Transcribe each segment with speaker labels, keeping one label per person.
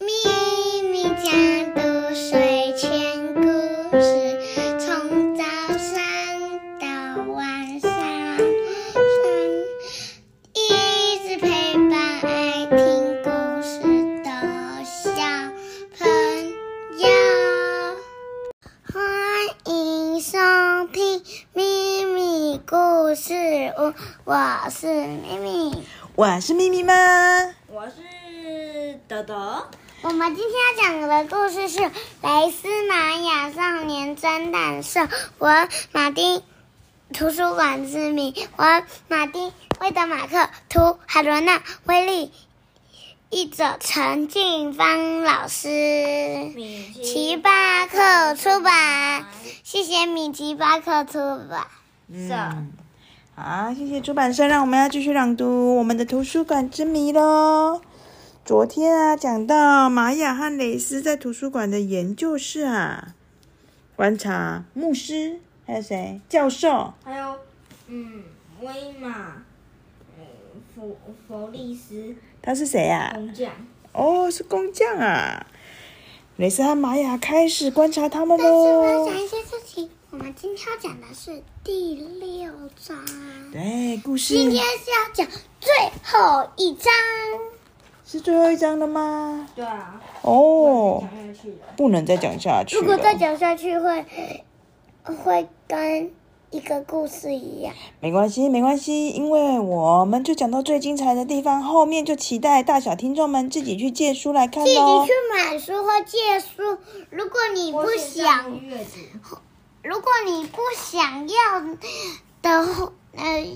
Speaker 1: 咪咪家的睡前故事，从早上到晚上，一直陪伴爱听故事的小朋友。欢迎收听咪咪故事屋，我是咪咪。
Speaker 2: 我是咪咪吗？
Speaker 3: 我是豆豆。
Speaker 1: 我们今天要讲的故事是《雷斯玛雅少年侦探社》，我马丁图书馆之名，我马丁威德马克图海伦娜威利译者陈静芳老师，
Speaker 3: 米
Speaker 1: 奇巴克出版，谢谢米奇巴克出版。
Speaker 3: 社。
Speaker 2: 好，谢谢出版社，让我们要继续朗读我们的图书馆之谜喽。昨天啊，讲到玛雅和蕾丝在图书馆的研究室啊，观察牧师，还有谁？教授。
Speaker 3: 还有，嗯，威马，嗯，弗弗利斯
Speaker 2: 他是谁啊、
Speaker 3: 工匠。
Speaker 2: 哦，是工匠啊。蕾丝和玛雅开始观察他们
Speaker 1: 但是我要
Speaker 2: 喽。
Speaker 1: 讲一些事情，我们今天要讲的是第六章。
Speaker 2: 对，故事
Speaker 1: 今天是要讲最后一章。
Speaker 2: 是最后一章了吗？
Speaker 3: 对啊。
Speaker 2: 哦，
Speaker 3: 讲下去了。
Speaker 2: 不能再讲下去。
Speaker 1: 如果再讲下去会，会跟一个故事一样。
Speaker 2: 没关系，没关系，因为我们就讲到最精彩的地方，后面就期待大小听众们自己去借书来看
Speaker 1: 自己去。买书或借书。如果你不想。如果你不想要的话，呃，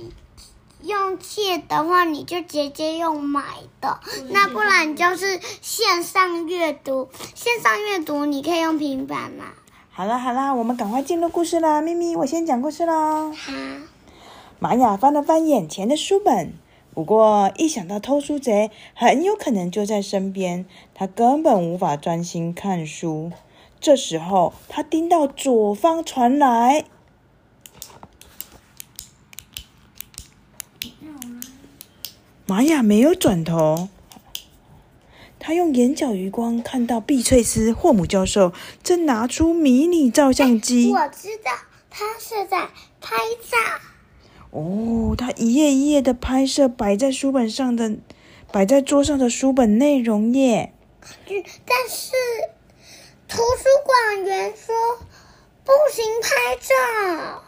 Speaker 1: 用借的话，你就直接用买的。那不然就是线上阅读。线上阅读你可以用平板嘛。
Speaker 2: 好啦好啦，我们赶快进入故事啦。咪咪，我先讲故事喽。
Speaker 1: 好，
Speaker 2: 玛雅翻了翻眼前的书本，不过一想到偷书贼很有可能就在身边，他根本无法专心看书。这时候，他听到左方传来。玛雅没有转头，他用眼角余光看到碧翠丝霍姆教授正拿出迷你照相机。
Speaker 1: 我知道他是在拍照。
Speaker 2: 哦，他一页一页的拍摄摆在书本上的，摆在桌上的书本内容耶。
Speaker 1: 嗯，但是图书馆员说不行拍照。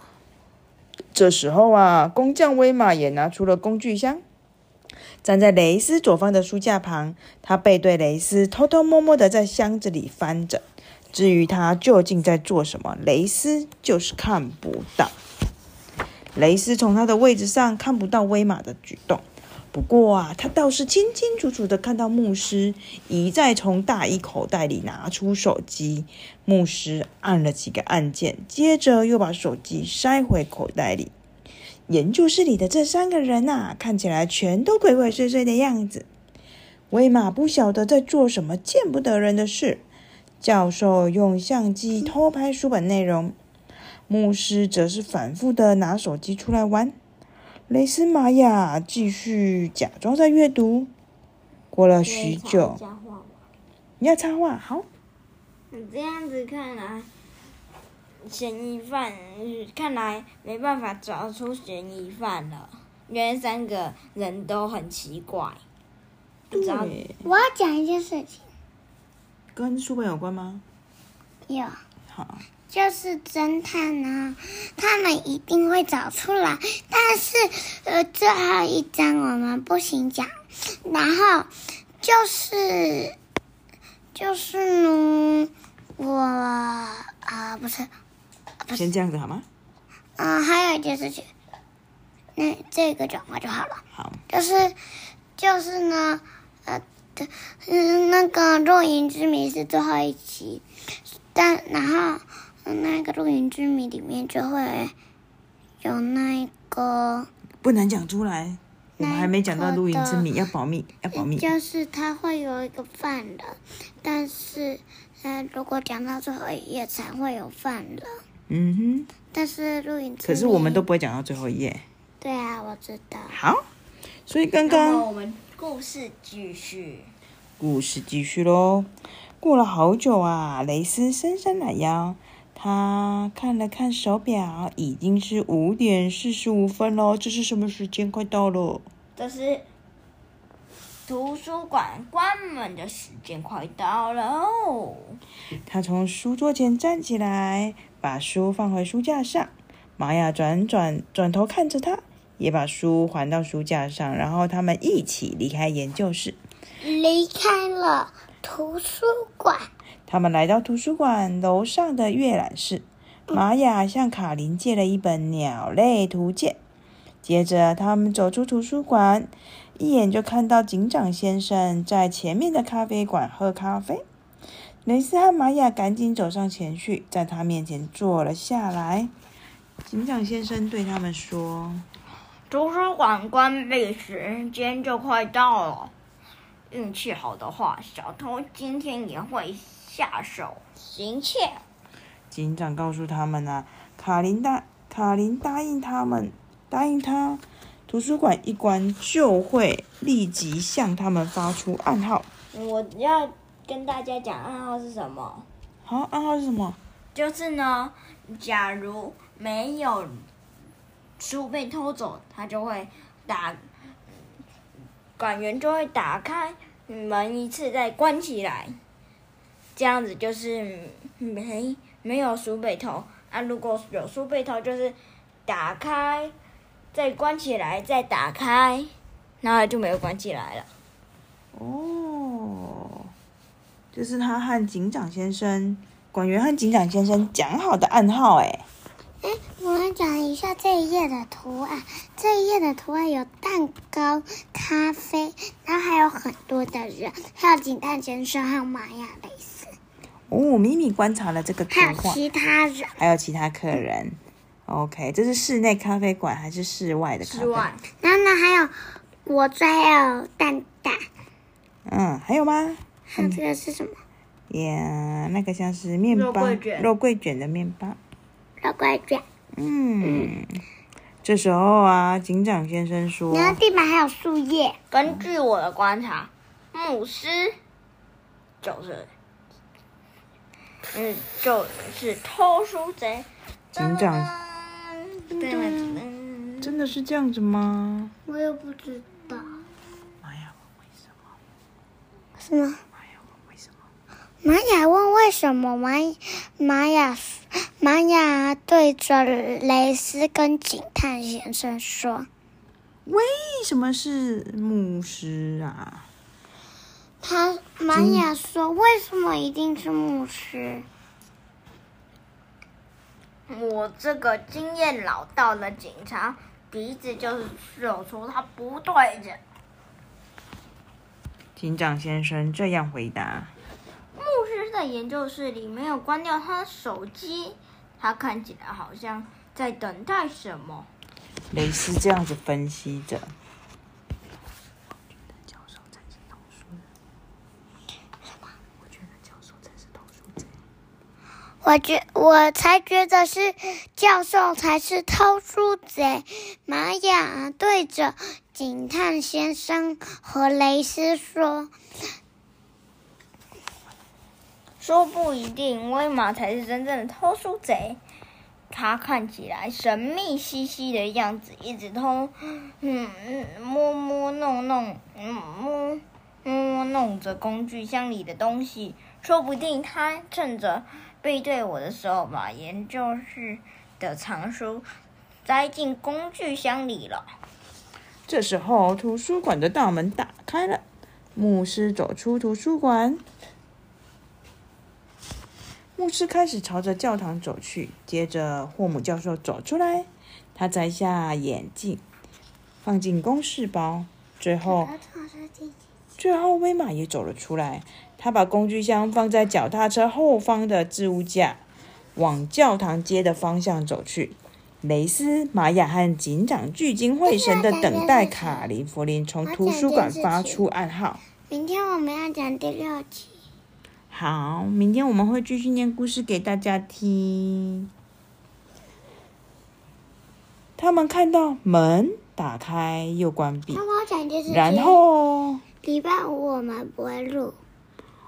Speaker 2: 这时候啊，工匠威马也拿出了工具箱，站在蕾丝左方的书架旁，他背对蕾丝，偷偷摸摸的在箱子里翻着。至于他究竟在做什么，蕾丝就是看不到。蕾丝从他的位置上看不到威马的举动，不过啊，他倒是清清楚楚的看到牧师一再从大衣口袋里拿出手机。牧师按了几个按键，接着又把手机塞回口袋里。研究室里的这三个人呐、看起来全都鬼鬼祟祟的样子。威马不晓得在做什么见不得人的事。教授用相机偷拍书本内容，牧师则是反复的拿手机出来玩。雷斯玛雅继续假装在阅读。过了许久？你要插话，好。
Speaker 3: 你这样子看来，嫌疑犯看来没办法找出嫌疑犯了。原来三个人都很奇怪，不知道
Speaker 2: 对，
Speaker 1: 我要讲一件事情，
Speaker 2: 跟书本有关吗？
Speaker 1: 有。
Speaker 2: 好，
Speaker 1: 就是侦探呢，他们一定会找出来。但是，呃，最后一章我们不行讲。然后就是，就是呢，我啊、不是，
Speaker 2: 先这样子好吗？
Speaker 1: 啊、还有一件事情，那这个讲完就好了。
Speaker 2: 好，
Speaker 1: 就是就是呢，呃，的嗯，那个《若隐之谜》是最后一集，但然后呃那个《若隐之谜》里面就会有那个，
Speaker 2: 不能讲出来。我们还没讲到录音之谜，要保密，要保密。
Speaker 1: 就是他会有一个犯人，但是呃，如果讲到最后一页才会有犯人，
Speaker 2: 嗯哼，
Speaker 1: 但是《录影》
Speaker 2: 可是我们都不会讲到最后一页。
Speaker 1: 对啊，我知道。
Speaker 2: 好，所以刚刚
Speaker 3: 我们故事继续。
Speaker 2: 故事继续喽。过了好久啊，蕾丝伸伸懒腰，他看了看手表，已经是五点四十五分喽。这是什么时间？快到了。
Speaker 3: 这是图书馆关门的时间快到了哦。
Speaker 2: 她从书桌前站起来，把书放回书架上。玛雅转转转头看着他，也把书还到书架上，然后他们一起离开研究室。
Speaker 1: 离开了图书馆，
Speaker 2: 他们来到图书馆楼上的阅览室。玛雅向卡琳借了一本《鸟类图鉴》。接着，他们走出图书馆，一眼就看到警长先生在前面的咖啡馆喝咖啡。蕾丝和玛雅赶紧走上前去，在他面前坐了下来。警长先生对他们说：“
Speaker 3: 图书馆关闭时间就快到了。运气好的话，小偷今天也会下手行窃。”
Speaker 2: 警长告诉他们啊，卡琳答卡琳答应他们，答应他，图书馆一关就会立即向他们发出暗号。
Speaker 3: 我要跟大家讲暗号是什么？
Speaker 2: 好，暗号是什么？
Speaker 3: 就是呢，假如没有书被偷走，他就会打管员就会打开门一次，再关起来。这样子就是没没有书被偷啊。如果有书被偷，就是打开再关起来，再打开，然后就没有关起来了。
Speaker 2: 哦，这是他和警长先生、管员和警长先生讲好的暗号哎。
Speaker 1: 哎，我们讲一下这一页的图案。这一页的图案有蛋糕、咖啡，然后还有很多的人，还有警探先生和玛雅蕾丝，
Speaker 2: 哦，咪咪观察了这个图
Speaker 1: 还有，其他人。
Speaker 2: 还有其他客人。OK，这是室内咖啡馆还是室外的咖啡？
Speaker 3: 之外，
Speaker 1: 然后呢，还有果汁，还有蛋蛋。
Speaker 2: 嗯，还有吗？
Speaker 1: 还有这个是什么？
Speaker 2: 呀，那个像是面包
Speaker 3: 肉桂卷
Speaker 2: 肉桂卷的面包。
Speaker 1: 肉桂卷。
Speaker 2: 嗯，这时候啊，警长先生说
Speaker 1: 然后地板还有树叶。
Speaker 3: 根据我的观察，牧师就是，嗯，就是偷书贼。
Speaker 2: 警长
Speaker 3: 噔噔噔
Speaker 2: 真的是这样子吗？
Speaker 1: 我也不知道。
Speaker 2: 玛雅问为什么？
Speaker 1: 什么？
Speaker 2: 玛雅问为什么？
Speaker 1: 玛玛雅玛雅对着雷斯跟警探先生说
Speaker 2: 为什么是牧师啊？：“
Speaker 1: 他玛雅说，为什么一定是牧师？
Speaker 3: 我这个经验老道的警察鼻子就是嗅出他不对劲。
Speaker 2: 警长先生这样回答。
Speaker 3: 牧师在研究室里没有关掉他的手机，他看起来好像在等待什么。
Speaker 2: 蕾丝这样子分析着。教授才是偷书我觉得教授才是偷书贼。
Speaker 1: 我觉我才觉得是教授才是偷书贼。”玛雅对着警探先生和雷斯说
Speaker 3: 说不一定，威马才是真正的偷书贼。他看起来神秘兮兮的样子，一直偷，嗯，摸摸弄弄，嗯摸摸摸弄着工具箱里的东西。说不定他趁着背对我的时候，把研究室的藏书塞进工具箱里了。
Speaker 2: 这时候，图书馆的大门打开了，牧师走出图书馆。牧师开始朝着教堂走去，接着霍姆教授走出来，他摘下眼镜，放进公事包，最后，最后威玛也走了出来，他把工具箱放在脚踏车后方的置物架，往教堂街的方向走去。蕾斯、玛雅和警长聚精会神的等待卡林弗林从图书馆发出暗号。
Speaker 1: 明天我们要讲第六集。
Speaker 2: 好，明天我们会继续念故事给大家听。他们看到门打开又关闭。然后
Speaker 1: 礼拜五我们不会录，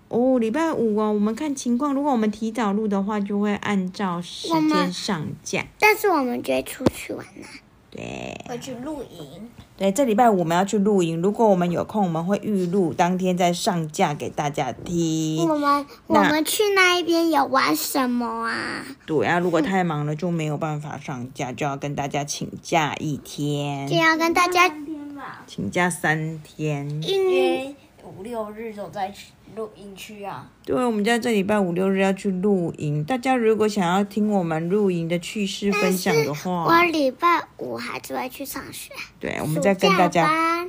Speaker 2: 哦，礼拜五哦，我们看情况，如果我们提早录的话，就会按照时间上架。
Speaker 1: 但是我们就会出去玩呢、
Speaker 2: 对
Speaker 3: 会去露营。
Speaker 2: 对，这礼拜五我们要去露营，如果我们有空，我们会预录，当天再上架给大家听。
Speaker 1: 我们我们去那一边有玩什么啊？
Speaker 2: 对啊，如果太忙了就没有办法上架，就要跟大家请假一天
Speaker 1: 就，要跟大家
Speaker 3: 三天吧，
Speaker 2: 请假三天。
Speaker 1: 嗯，
Speaker 3: 约五六日都在去露营区啊。
Speaker 2: 对，我们家这礼拜五六日要去露营，大家如果想要听我们露营的趣事分享的话，
Speaker 1: 我礼拜五还是会去上学，
Speaker 2: 对，我们再跟大家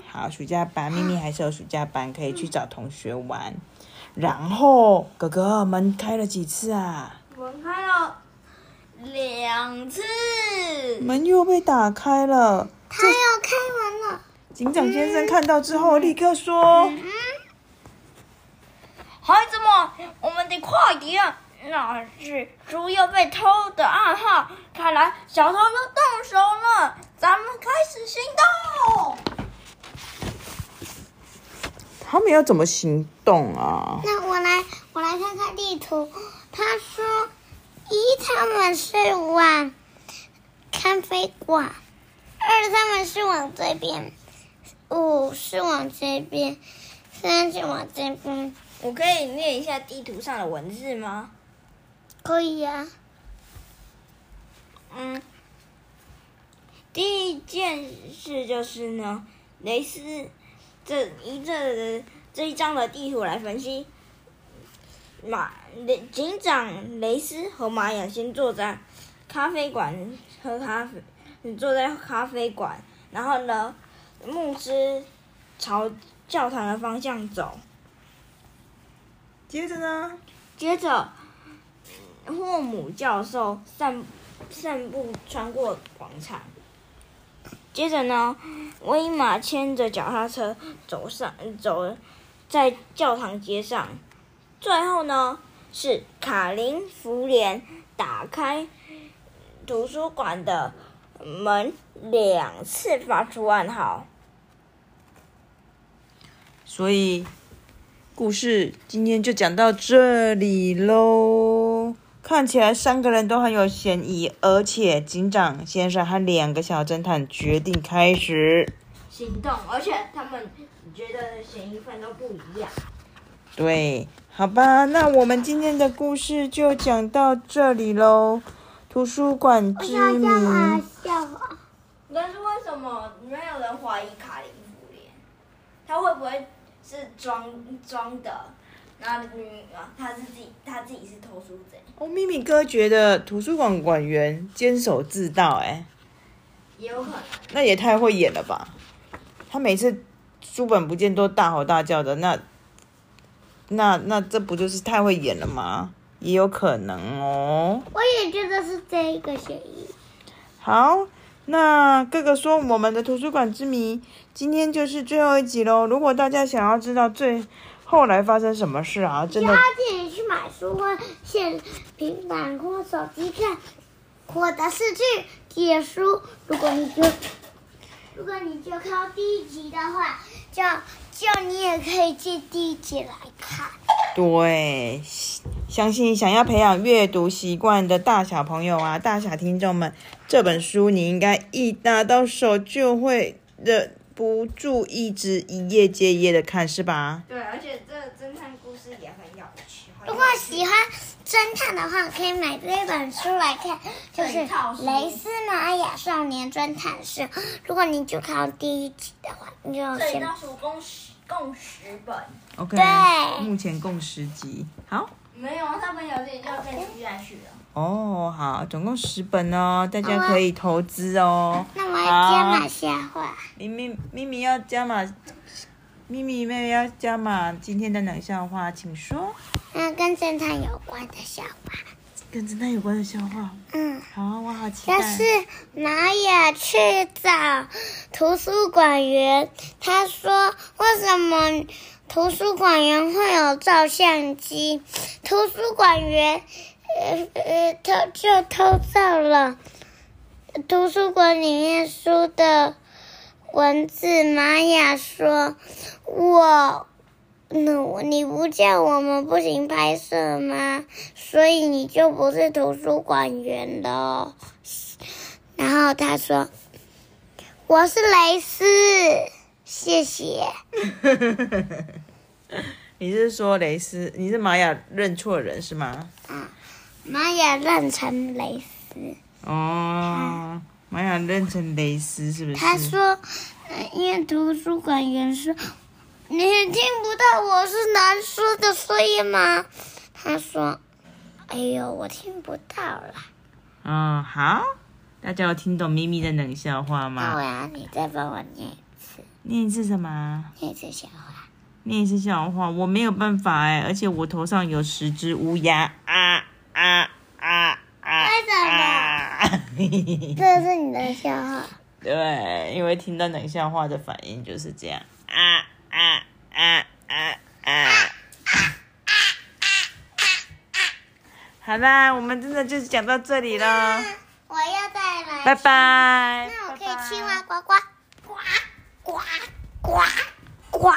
Speaker 2: 好暑假班，咪咪还是有暑假班，可以去找同学玩。然后哥哥门开了几次啊？
Speaker 3: 门开了两次，
Speaker 2: 门又被打开了。
Speaker 1: 他要开门了。
Speaker 2: 警长先生看到之后，立刻说
Speaker 3: 孩子们，我们得快点！那是猪又被偷的暗号，看来小偷又动手了。咱们开始行动！：“
Speaker 2: 他们要怎么行动啊
Speaker 1: 那我来，我来看看地图。他说，一他们是往咖啡馆，二他们是往这边，五是往这边，三是往这边。
Speaker 3: 我可以念一下地图上的文字吗？
Speaker 1: 可以啊，
Speaker 3: 嗯，第一件事就是呢，雷斯这一这这一张的地图来分析，马雷警长雷斯和玛雅先坐在咖啡馆喝咖啡，坐在咖啡馆，然后呢，牧师朝教堂的方向走，？”
Speaker 2: 接着呢？
Speaker 3: 接着，霍姆教授散散步穿过广场。接着呢，威马牵着脚踏车走上走在教堂街上。最后呢，是卡林福莲打开图书馆的门，两次发出暗号。
Speaker 2: 所以故事今天就讲到这里喽。看起来三个人都很有嫌疑，而且警长先生和两个小侦探决定开始。
Speaker 3: 行动，而且他们觉得嫌疑犯都不一样。
Speaker 2: 对，好吧，那我们今天的故事就讲到这里喽。图书馆之谜，
Speaker 1: 笑啊？
Speaker 3: 但是为什么没有人怀疑卡林福莲？他会不会是装装的？然后女啊，他是自己，他自己是偷书贼，
Speaker 2: 哦，咪咪哥觉得图书馆馆员监守自盗、哎，
Speaker 3: 也有可能。
Speaker 2: 那也太会演了吧？他每次书本不见都大吼大叫的，那那那这不就是太会演了吗？也有可能哦。
Speaker 1: 我也觉得是这一个嫌疑。
Speaker 2: 好，那哥哥说我们的图书馆之谜今天就是最后一集喽。如果大家想要知道最后来发生什么事啊，真的
Speaker 1: 要自己去买书或现平板或手机看，或者是去解书。如果你就如果你就看到第一集的话，就就你也可以借第一集来看。
Speaker 2: 对，相信想要培养阅读习惯的大小朋友啊，大小听众们，这本书你应该一拿到手就会忍不住一直一页接一页的看，是吧？
Speaker 3: 对，而且这侦探故事也很有趣。
Speaker 1: 如果喜欢侦探的话，可以买这本书来看，就是
Speaker 3: 整套《书
Speaker 1: 雷斯玛雅少年侦探社》。如果你就看到第一集的话，你就先
Speaker 3: 这里倒数共十共十本
Speaker 2: ，OK，
Speaker 1: 对
Speaker 2: 目前共十集。好，
Speaker 3: 没有，他们有点就要更接下去了。
Speaker 2: 哦，好，总共十本哦，大家可以投资哦。
Speaker 1: 那我要加码下话。
Speaker 2: 咪咪咪咪要加码，咪咪妹妹要加码今天的冷笑话，请说。
Speaker 1: 嗯，跟侦探有关的笑话。
Speaker 2: 跟侦探有关的笑话。
Speaker 1: 嗯，
Speaker 2: 好，我好期待。
Speaker 1: 但是玛雅去找图书馆员，他说为什么图书馆员会有照相机？图书馆员呃呃偷就偷照了图书馆里面书的文字玛雅说：“我，那你不叫我们不行拍摄吗？所以你就不是图书馆员了。”然后他说：“我是蕾丝，谢谢。
Speaker 2: 你是说蕾丝？你是玛雅认错人是吗？”
Speaker 1: 啊玛雅认成蕾丝。
Speaker 2: 哦，玛雅认成蕾丝是不是？
Speaker 1: 他说：“呃因为图书馆员说你听不到我是男说的，声音吗？”他说：“哎呦，我听不到了。
Speaker 2: 嗯，好，大家有听懂咪咪的冷笑话
Speaker 1: 那我
Speaker 2: 吗？
Speaker 1: 要你再帮我念一次，
Speaker 2: 念一次什么？
Speaker 1: 念一次笑话。
Speaker 2: 你也是笑话我没有办法哎而且我头上有十只乌鸦啊啊啊啊
Speaker 1: 为什么？这是你的笑话。
Speaker 2: 对因为听到冷笑话的反应就是这样啊啊啊啊啊。啊啊啊好啦我们真的就是讲到这里啦
Speaker 1: 我要再来
Speaker 2: 拜拜
Speaker 1: 那我可以亲哇呱呱呱呱呱呱。